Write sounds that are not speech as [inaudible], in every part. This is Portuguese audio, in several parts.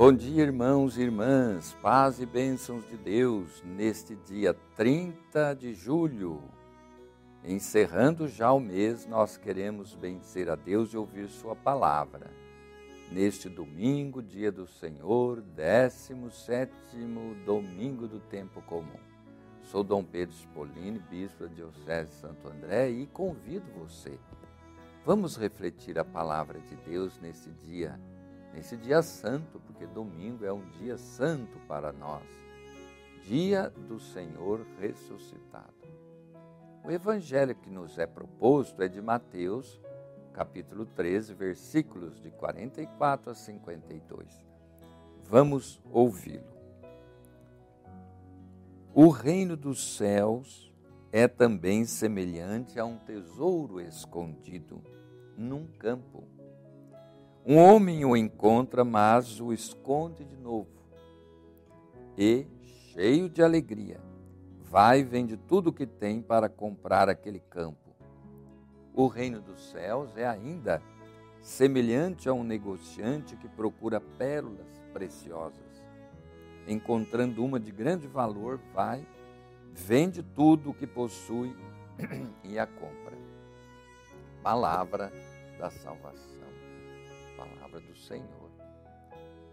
Bom dia, irmãos e irmãs, paz e bênçãos de Deus neste dia 30 de julho. Encerrando já o mês, nós queremos bendizer a Deus e ouvir Sua palavra. Neste domingo, dia do Senhor, 17 domingo do tempo comum. Sou Dom Pedro Spolini, bispo da Diocese de Santo André e convido você. Vamos refletir a palavra de Deus nesse dia nesse dia santo, porque domingo é um dia santo para nós, dia do Senhor ressuscitado. O evangelho que nos é proposto é de Mateus, capítulo 13, versículos de 44 a 52. Vamos ouvi-lo. O reino dos céus é também semelhante a um tesouro escondido num campo um homem o encontra, mas o esconde de novo. E, cheio de alegria, vai e vende tudo o que tem para comprar aquele campo. O reino dos céus é ainda semelhante a um negociante que procura pérolas preciosas. Encontrando uma de grande valor, vai, vende tudo o que possui [clears throat] e a compra. Palavra da salvação palavra do Senhor.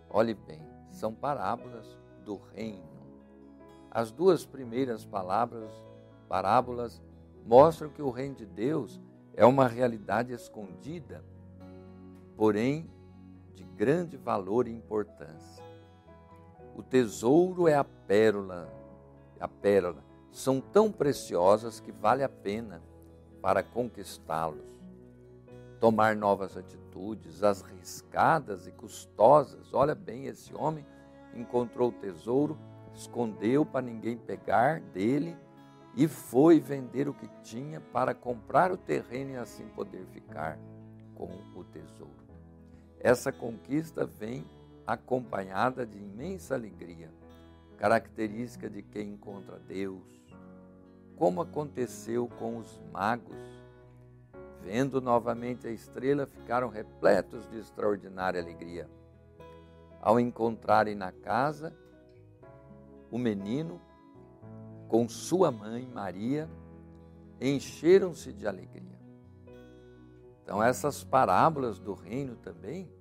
Olhe bem, são parábolas do reino. As duas primeiras palavras, parábolas, mostram que o reino de Deus é uma realidade escondida, porém de grande valor e importância. O tesouro é a pérola, a pérola. São tão preciosas que vale a pena para conquistá-los tomar novas atitudes, as riscadas e custosas. Olha bem, esse homem encontrou o tesouro, escondeu para ninguém pegar dele e foi vender o que tinha para comprar o terreno e assim poder ficar com o tesouro. Essa conquista vem acompanhada de imensa alegria, característica de quem encontra Deus, como aconteceu com os magos Vendo novamente a estrela, ficaram repletos de extraordinária alegria. Ao encontrarem na casa o menino com sua mãe Maria, encheram-se de alegria. Então, essas parábolas do reino também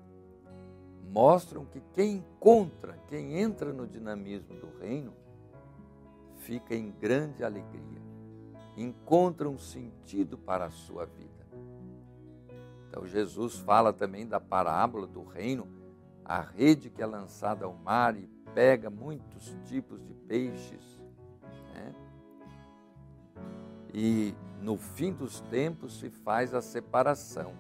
mostram que quem encontra, quem entra no dinamismo do reino, fica em grande alegria, encontra um sentido para a sua vida. Então, Jesus fala também da parábola do reino, a rede que é lançada ao mar e pega muitos tipos de peixes. Né? E no fim dos tempos se faz a separação.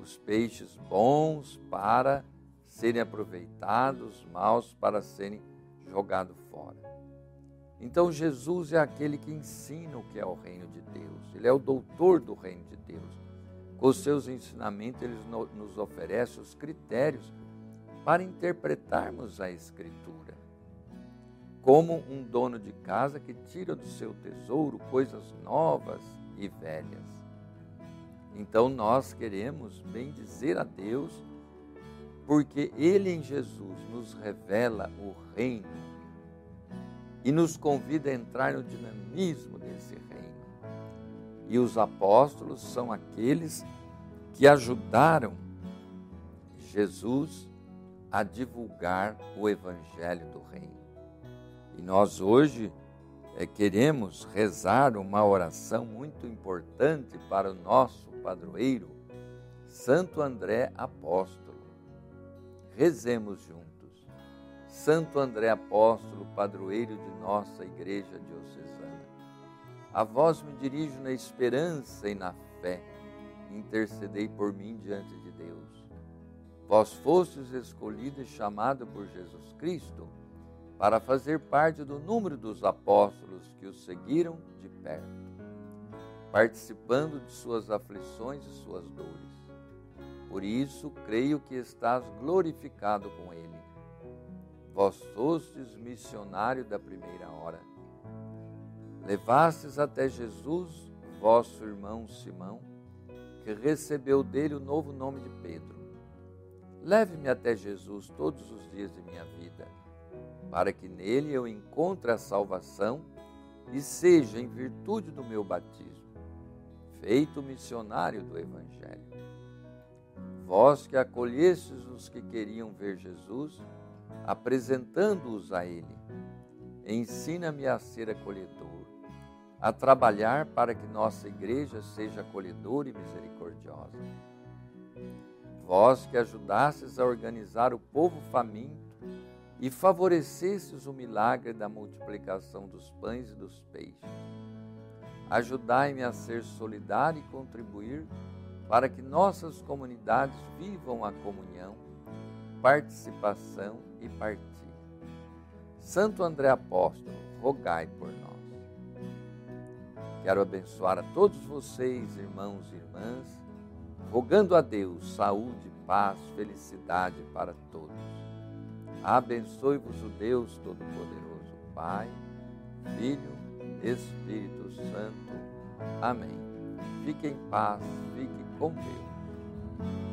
Os peixes bons para serem aproveitados, maus para serem jogados fora. Então Jesus é aquele que ensina o que é o reino de Deus. Ele é o doutor do reino de Deus. Os seus ensinamentos, ele nos oferece os critérios para interpretarmos a Escritura. Como um dono de casa que tira do seu tesouro coisas novas e velhas. Então nós queremos bendizer a Deus, porque Ele em Jesus nos revela o reino e nos convida a entrar no dinamismo desse reino. E os apóstolos são aqueles que ajudaram Jesus a divulgar o evangelho do reino. E nós hoje é, queremos rezar uma oração muito importante para o nosso padroeiro, Santo André Apóstolo. Rezemos juntos. Santo André Apóstolo, padroeiro de nossa Igreja Diocesana a vós me dirijo na esperança e na fé. Intercedei por mim diante de Deus. Vós fostes escolhido e chamado por Jesus Cristo para fazer parte do número dos apóstolos que o seguiram de perto, participando de suas aflições e suas dores. Por isso, creio que estás glorificado com ele. Vós fostes missionário da primeira hora Levastes até Jesus, vosso irmão Simão, que recebeu dele o novo nome de Pedro. Leve-me até Jesus todos os dias de minha vida, para que nele eu encontre a salvação e seja, em virtude do meu batismo, feito missionário do Evangelho. Vós que acolhestes os que queriam ver Jesus, apresentando-os a Ele, ensina-me a ser acolhedor, a trabalhar para que nossa igreja seja acolhedora e misericordiosa Vós que ajudastes a organizar o povo faminto e favorecestes o milagre da multiplicação dos pães e dos peixes. Ajudai-me a ser solidário e contribuir para que nossas comunidades vivam a comunhão, participação e partilha. Santo André Apóstolo, rogai por nós. Quero abençoar a todos vocês, irmãos e irmãs, rogando a Deus saúde, paz, felicidade para todos. Abençoe-vos o Deus Todo-Poderoso, Pai, Filho, Espírito Santo. Amém. Fique em paz, fique com Deus.